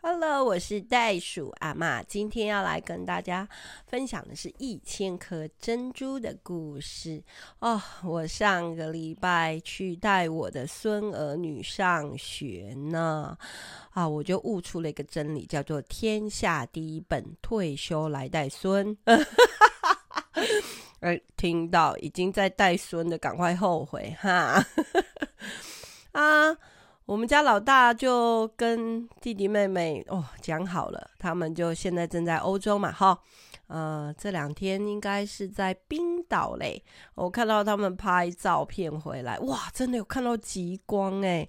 Hello，我是袋鼠阿妈，今天要来跟大家分享的是一千颗珍珠的故事哦。我上个礼拜去带我的孙儿女上学呢，啊，我就悟出了一个真理，叫做“天下第一本，退休来带孙”。而听到已经在带孙的，赶快后悔哈！啊。我们家老大就跟弟弟妹妹哦讲好了，他们就现在正在欧洲嘛，哈，呃，这两天应该是在冰岛嘞。我看到他们拍照片回来，哇，真的有看到极光哎。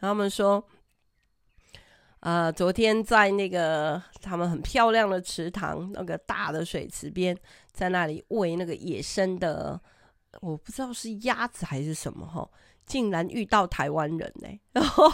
他们说，呃，昨天在那个他们很漂亮的池塘，那个大的水池边，在那里喂那个野生的，我不知道是鸭子还是什么哈。竟然遇到台湾人呢，然后，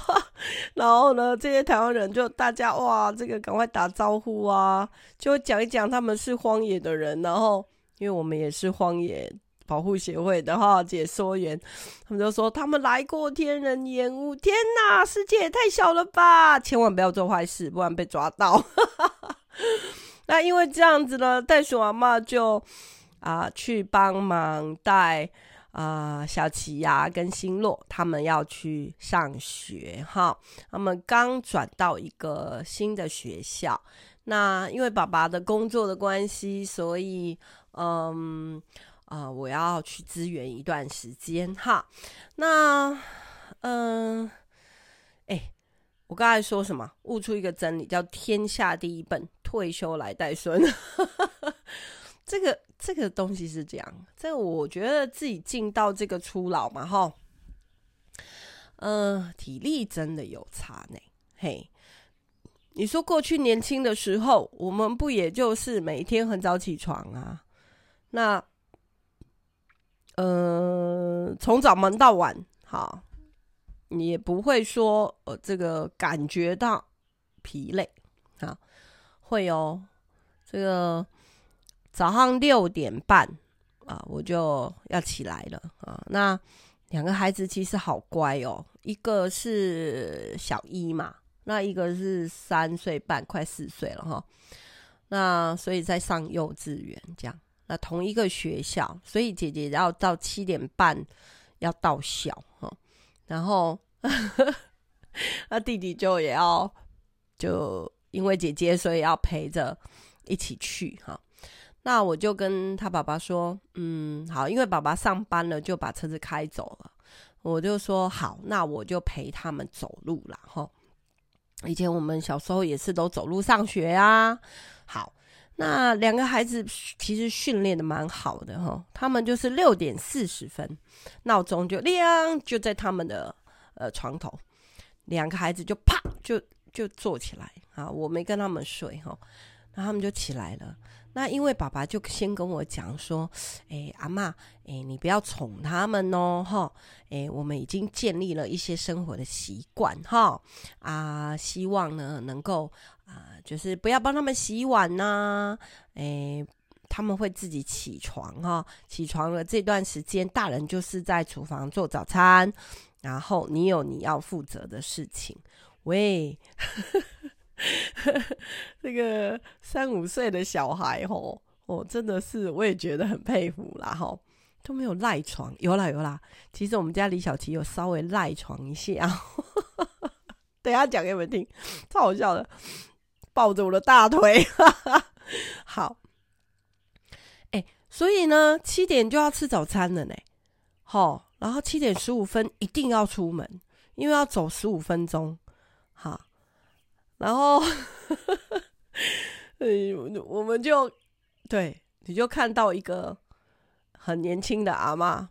然后呢，这些台湾人就大家哇，这个赶快打招呼啊，就讲一讲他们是荒野的人，然后因为我们也是荒野保护协会的哈解说员，他们就说他们来过天人烟雾，天哪，世界也太小了吧，千万不要做坏事，不然被抓到。那因为这样子呢，袋鼠阿妈就啊去帮忙带。啊、小琪呀，跟星洛他们要去上学哈。他们刚转到一个新的学校，那因为爸爸的工作的关系，所以嗯啊、我要去支援一段时间哈。那嗯，哎、我刚才说什么？悟出一个真理，叫天下第一笨，退休来带孙。这个这个东西是这样，这个我觉得自己进到这个初老嘛，哈，嗯、呃，体力真的有差呢。嘿，你说过去年轻的时候，我们不也就是每天很早起床啊？那，呃，从早忙到晚，好，你也不会说呃这个感觉到疲累啊，会有这个。早上六点半啊，我就要起来了啊。那两个孩子其实好乖哦，一个是小一嘛，那一个是三岁半，快四岁了哈。那所以在上幼稚园这样，那同一个学校，所以姐姐要到七点半要到校哈。然后 那弟弟就也要，就因为姐姐，所以要陪着一起去哈。那我就跟他爸爸说，嗯，好，因为爸爸上班了，就把车子开走了。我就说好，那我就陪他们走路了哈。以前我们小时候也是都走路上学啊。好，那两个孩子其实训练的蛮好的哈。他们就是六点四十分，闹钟就亮，就在他们的呃床头，两个孩子就啪就就坐起来啊。我没跟他们睡哈，然后他们就起来了。那因为爸爸就先跟我讲说，哎，阿妈，哎，你不要宠他们哦，哈，哎，我们已经建立了一些生活的习惯，哈，啊，希望呢能够啊，就是不要帮他们洗碗呐，哎，他们会自己起床哈，起床了这段时间，大人就是在厨房做早餐，然后你有你要负责的事情，喂。这个三五岁的小孩吼，我，真的是我也觉得很佩服啦吼，都没有赖床，有啦有啦。其实我们家李小琪有稍微赖床一下，等下讲给你们听，超好笑的，抱着我的大腿。好，哎，所以呢，七点就要吃早餐了呢，好，然后七点十五分一定要出门，因为要走十五分钟，好。然后，嗯，我们就对，你就看到一个很年轻的阿嬷。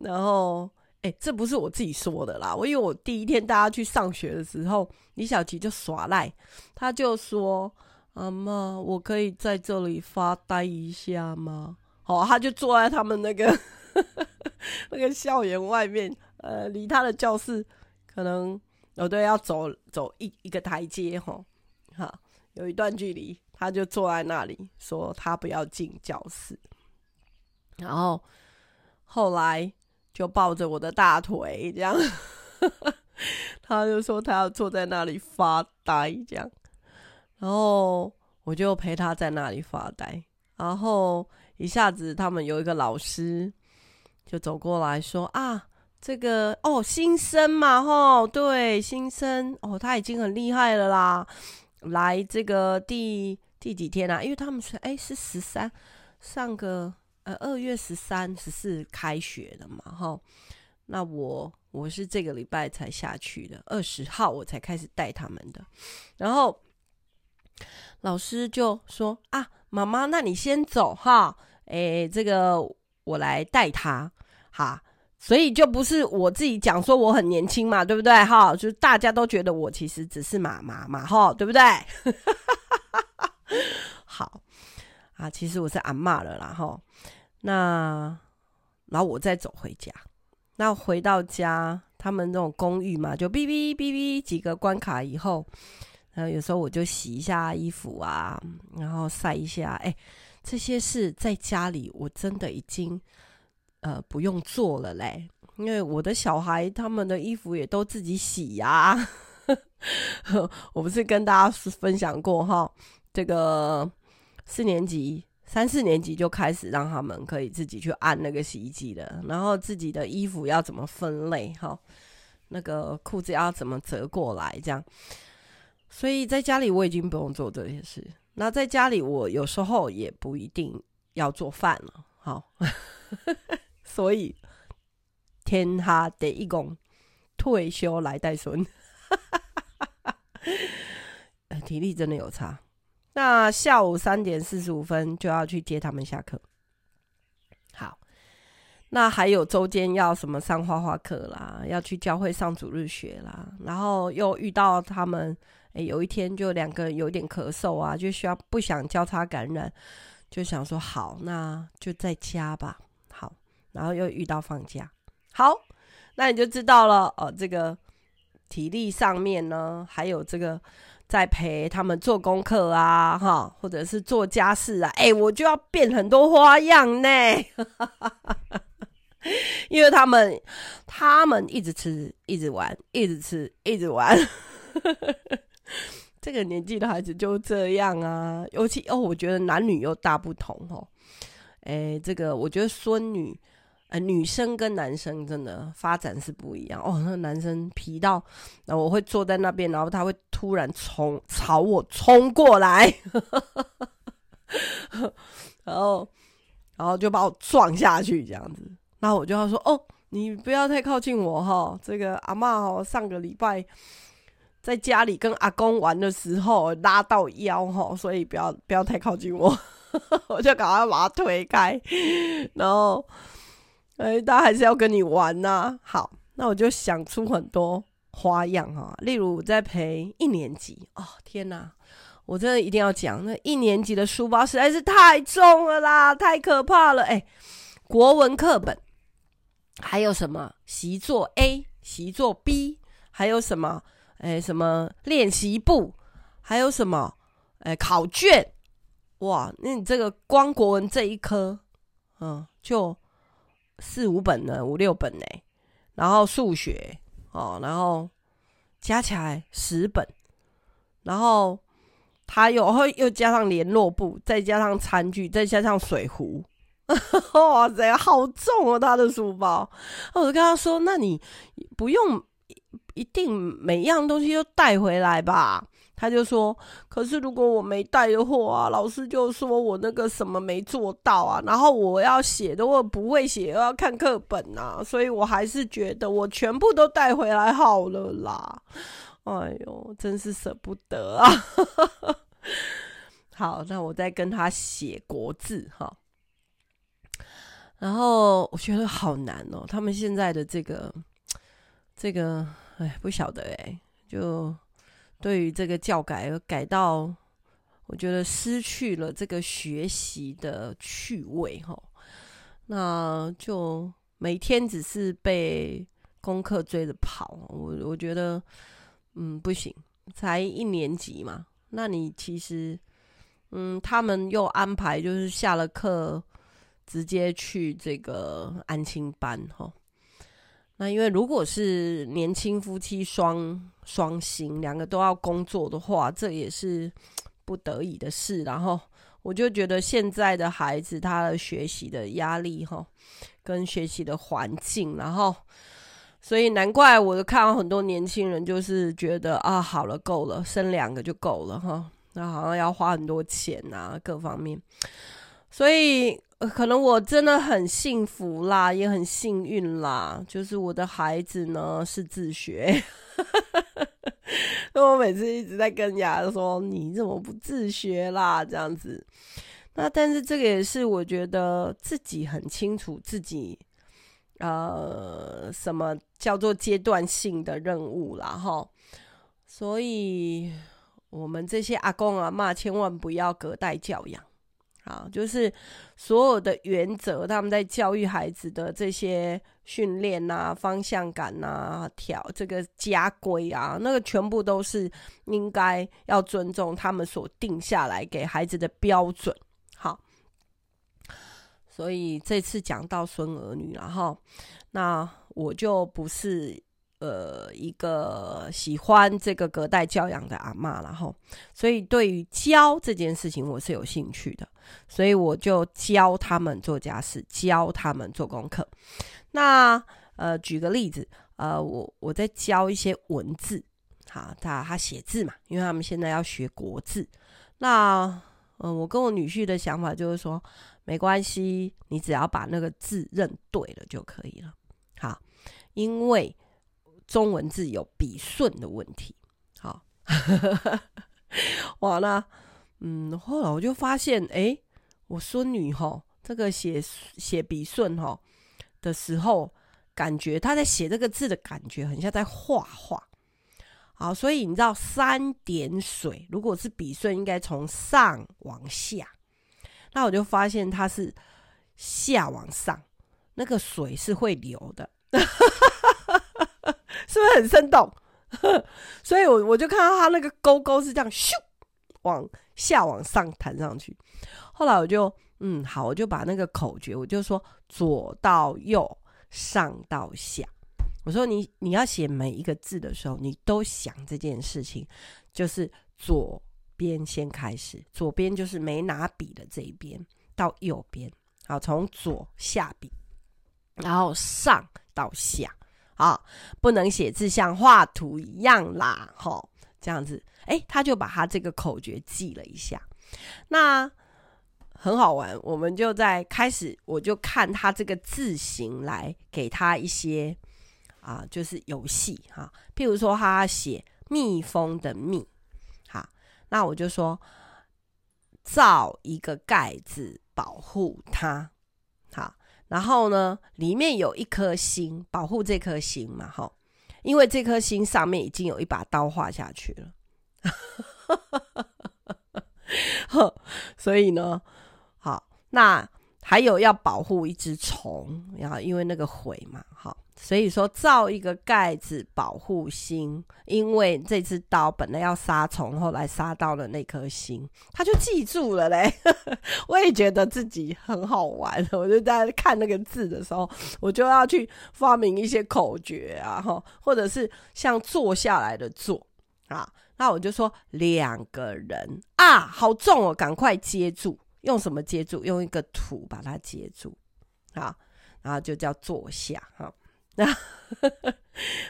然后，哎，这不是我自己说的啦，我因为我第一天大家去上学的时候，李小琪就耍赖，他就说：“阿嬷，我可以在这里发呆一下吗？”哦，他就坐在他们那个 那个校园外面，呃，离他的教室可能。哦，对，要走走一一个台阶，吼，哈，有一段距离，他就坐在那里，说他不要进教室，然后后来就抱着我的大腿，这样，他就说他要坐在那里发呆，这样，然后我就陪他在那里发呆，然后一下子他们有一个老师就走过来说啊，这个哦新生嘛吼，对新生哦他已经很厉害了啦，来这个第第几天啊？因为他们说哎是十三，上个呃二月十三十四开学的嘛哈，那我。我是这个礼拜才下去的，二十号我才开始带他们的。然后老师就说：“啊，妈妈，那你先走哈，诶，这个我来带他哈。”所以就不是我自己讲说我很年轻嘛，对不对？哈，就是大家都觉得我其实只是妈妈嘛，哈，对不对？好啊，其实我是阿嬷了啦，哈。那然后我再走回家。那回到家，他们那种公寓嘛，就哔哔哔哔几个关卡以后，然后有时候我就洗一下衣服啊，然后晒一下。哎，这些事在家里我真的已经呃不用做了嘞，因为我的小孩他们的衣服也都自己洗呀。我不是跟大家分享过哈，这个四年级。三四年级就开始让他们可以自己去按那个洗衣机的，然后自己的衣服要怎么分类哈，那个裤子要怎么折过来这样。所以在家里我已经不用做这些事。那在家里我有时候也不一定要做饭了，好，所以天下第一公退休来带孙，体力真的有差。那下午三点四十五分就要去接他们下课。好，那还有周间要什么上画画课啦，要去教会上主日学啦，然后又遇到他们，诶，有一天就两个人有点咳嗽啊，就需要不想交叉感染，就想说好，那就在家吧。然后又遇到放假，好，那你就知道了哦，这个体力上面呢，还有这个。在陪他们做功课啊，哈，或者是做家事啊，哎、我就要变很多花样呢，因为他们他们一直吃，一直玩，一直吃，一直玩，这个年纪的孩子就这样啊。尤其哦，我觉得男女又大不同哦。哎、这个我觉得孙女。呃，女生跟男生真的发展是不一样哦。那男生皮到，那我会坐在那边，然后他会突然冲朝我冲过来，然后然后就把我撞下去这样子。然后我就要说：“哦，你不要太靠近我哈。”这个阿嬷哦，上个礼拜在家里跟阿公玩的时候拉到腰哈，所以不要不要太靠近我，我就赶快把他推开，然后。哎，大家还是要跟你玩呐、好，那我就想出很多花样哈。例如我在陪一年级哦，天哪，我真的一定要讲，那一年级的书包实在是太重了啦，太可怕了。哎，国文课本，还有什么习作 A、习作 B，还有什么哎什么练习簿，还有什么哎考卷，哇，那你这个光国文这一科，嗯，就。四五本呢，五六本呢，然后数学哦，然后加起来十本，然后他又会又加上联络簿，再加上餐具，再加上水壶，哇塞，好重哦！他的书包，我就跟他说：“那你不用一定每样东西都带回来吧。”他就说：“可是如果我没带的话，老师就说我那个什么没做到啊。然后我要写的我不会写，又要看课本啊，所以我还是觉得我全部都带回来好了啦。哎呦，真是舍不得啊！好，那我再跟他写国字哈。然后我觉得好难哦，他们现在的这个这个，哎，不晓得哎，就。”对于这个教改，改到我觉得失去了这个学习的趣味哈，那就每天只是被功课追着跑，我我觉得嗯不行，才一年级嘛，那你其实嗯他们又安排就是下了课直接去这个安亲班哈。那因为如果是年轻夫妻双双薪，两个都要工作的话，这也是不得已的事，然后我就觉得现在的孩子他的学习的压力哈，跟学习的环境，然后所以难怪我就看到很多年轻人就是觉得啊，好了，够了，生两个就够了哈，那好像要花很多钱啊，各方面，所以。可能我真的很幸福啦，也很幸运啦。就是我的孩子呢是自学，那 我每次一直在跟人家说：“你怎么不自学啦？”这样子。那但是这个也是我觉得自己很清楚自己，呃，什么叫做阶段性的任务啦哈。所以我们这些阿公阿嬷千万不要隔代教养。啊，就是所有的原则，他们在教育孩子的这些训练啊、方向感啊、调这个家规啊，那个全部都是应该要尊重他们所定下来给孩子的标准。好，所以这次讲到孙儿女了哈，那我就不是。呃，一个喜欢这个隔代教养的阿妈，然后，所以对于教这件事情，我是有兴趣的，所以我就教他们做家事，教他们做功课。那呃，举个例子，呃，我我在教一些文字，好，他他写字嘛，因为他们现在要学国字。那嗯、我跟我女婿的想法就是说，没关系，你只要把那个字认对了就可以了。好，因为。中文字有笔顺的问题，好，完了，嗯，后来我就发现，哎、我孙女哈，这个写写笔顺哈的时候，感觉她在写这个字的感觉很像在画画，好，所以你知道三点水，如果是笔顺，应该从上往下，那我就发现它是下往上，那个水是会流的。是不是很生动？所以我我就看到他那个勾勾是这样咻往下往上弹上去。后来我就嗯好，我就把那个口诀，我就说左到右，上到下。我说你你要写每一个字的时候，你都想这件事情，就是左边先开始，左边就是没拿笔的这一边到右边，好，从左下笔，然后上到下。啊，不能写字像画图一样啦，吼，这样子，哎，他就把他这个口诀记了一下，那很好玩。我们就在开始，我就看他这个字形来给他一些啊，就是游戏哈。譬如说，他写蜜蜂的蜜，好，那我就说造一个盖子保护它，好。然后呢，里面有一颗心，保护这颗心嘛，哈，因为这颗心上面已经有一把刀划下去了，所以呢，好，那还有要保护一只虫，然后因为那个悔嘛，好。所以说，造一个盖子保护心，因为这支刀本来要杀虫，后来杀到了那颗心，他就记住了嘞。我也觉得自己很好玩，我就在看那个字的时候，我就要去发明一些口诀啊，哈，或者是像坐下来的坐啊，那我就说两个人啊，好重哦，赶快接住，用什么接住？用一个土把它接住，好，然后就叫坐下，哈。那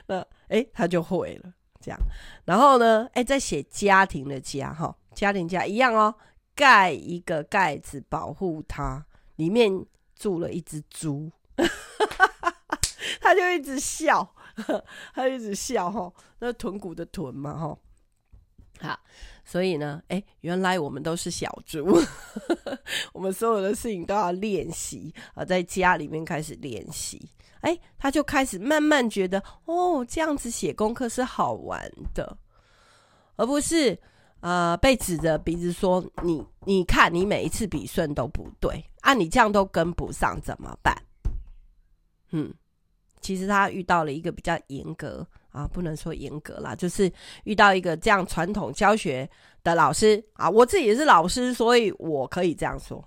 那哎，他就会了这样。然后呢，哎，再写家庭的家哈，家庭家一样哦，盖一个盖子保护它，里面住了一只猪，他就一直笑，他一直笑哈，那豚骨的豚嘛哈。好，所以呢，哎，原来我们都是小猪，我们所有的事情都要练习啊，在家里面开始练习。哎，他就开始慢慢觉得，哦，这样子写功课是好玩的，而不是呃被指着鼻子说你，你看你每一次笔顺都不对啊，你这样都跟不上怎么办？嗯，其实他遇到了一个比较严格啊，不能说严格啦，就是遇到一个这样传统教学的老师啊，我自己也是老师，所以我可以这样说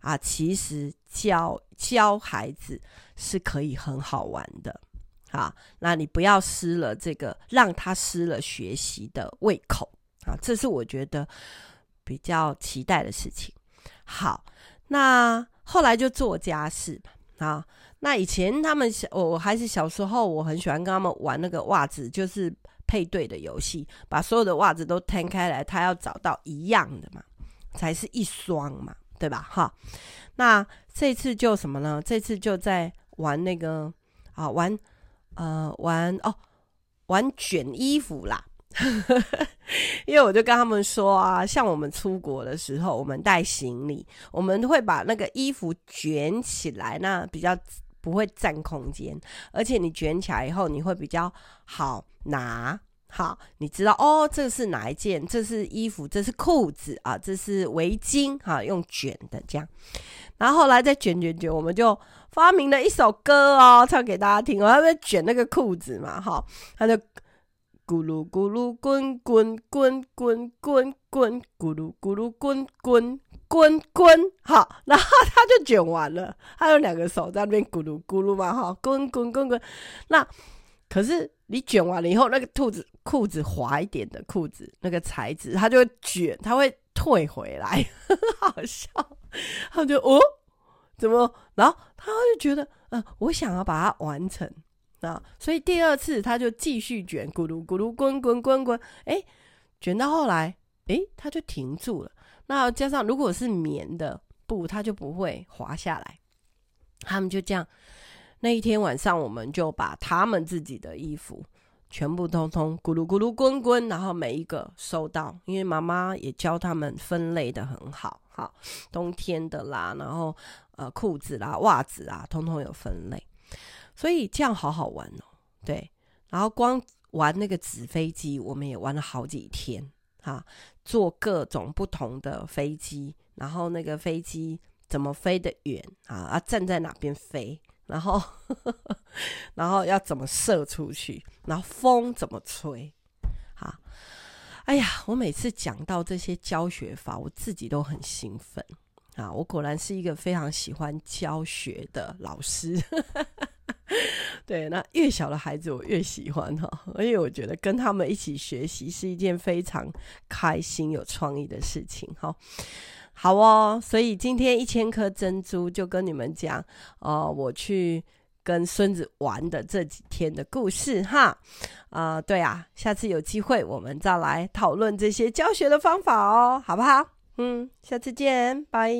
啊，其实教教孩子。是可以很好玩的，好，那你不要失了这个，让他失了学习的胃口啊！这是我觉得比较期待的事情。好，那后来就做家事啊。那以前他们小，我还是小时候，我很喜欢跟他们玩那个袜子，就是配对的游戏，把所有的袜子都摊开来，他要找到一样的嘛，才是一双嘛，对吧？哈，那这次就什么呢？这次就在玩那个啊，玩呃玩哦，玩卷衣服啦。因为我就跟他们说啊，像我们出国的时候，我们带行李，我们会把那个衣服卷起来，那比较不会占空间，而且你卷起来以后，你会比较好拿。好，你知道哦，这是哪一件？这是衣服，这是裤子啊，这是围巾，哈，用卷的这样。然后后来再卷卷卷，我们就发明了一首歌哦，唱给大家听我要不要卷那个裤子嘛，哈，他就。咕噜咕噜滚滚滚滚滚滚，咕噜咕噜滚滚滚滚，好，然后他就卷完了，他有两个手在那边咕噜咕噜嘛，哈，滚滚滚滚。那可是你卷完了以后，那个兔子裤子滑一点的裤子，那个材质，它就会卷，它会退回来，好笑。他就哦，怎么？然后他就觉得，嗯、我想要把它完成。啊，所以第二次他就继续卷，咕噜咕噜滚滚滚滚，哎，卷到后来，哎，他就停住了。那加上如果是棉的布，它就不会滑下来。他们就这样，那一天晚上，我们就把他们自己的衣服全部通通咕噜咕噜滚滚，然后每一个收到，因为妈妈也教他们分类得很好，好，冬天的啦，然后呃裤子啦、袜子啊，通通有分类。所以这样好好玩哦，对。然后光玩那个纸飞机，我们也玩了好几天啊，坐各种不同的飞机，然后那个飞机怎么飞得远啊？啊，站在哪边飞？然后，然后要怎么射出去？然后风怎么吹？啊，哎呀，我每次讲到这些教学法，我自己都很兴奋啊！我果然是一个非常喜欢教学的老师。对，那越小的孩子我越喜欢哈，因为我觉得跟他们一起学习是一件非常开心、有创意的事情哈。好哦，所以今天一千颗珍珠就跟你们讲、我去跟孙子玩的这几天的故事哈。啊、对啊，下次有机会我们再来讨论这些教学的方法哦，好不好？嗯，下次见，拜。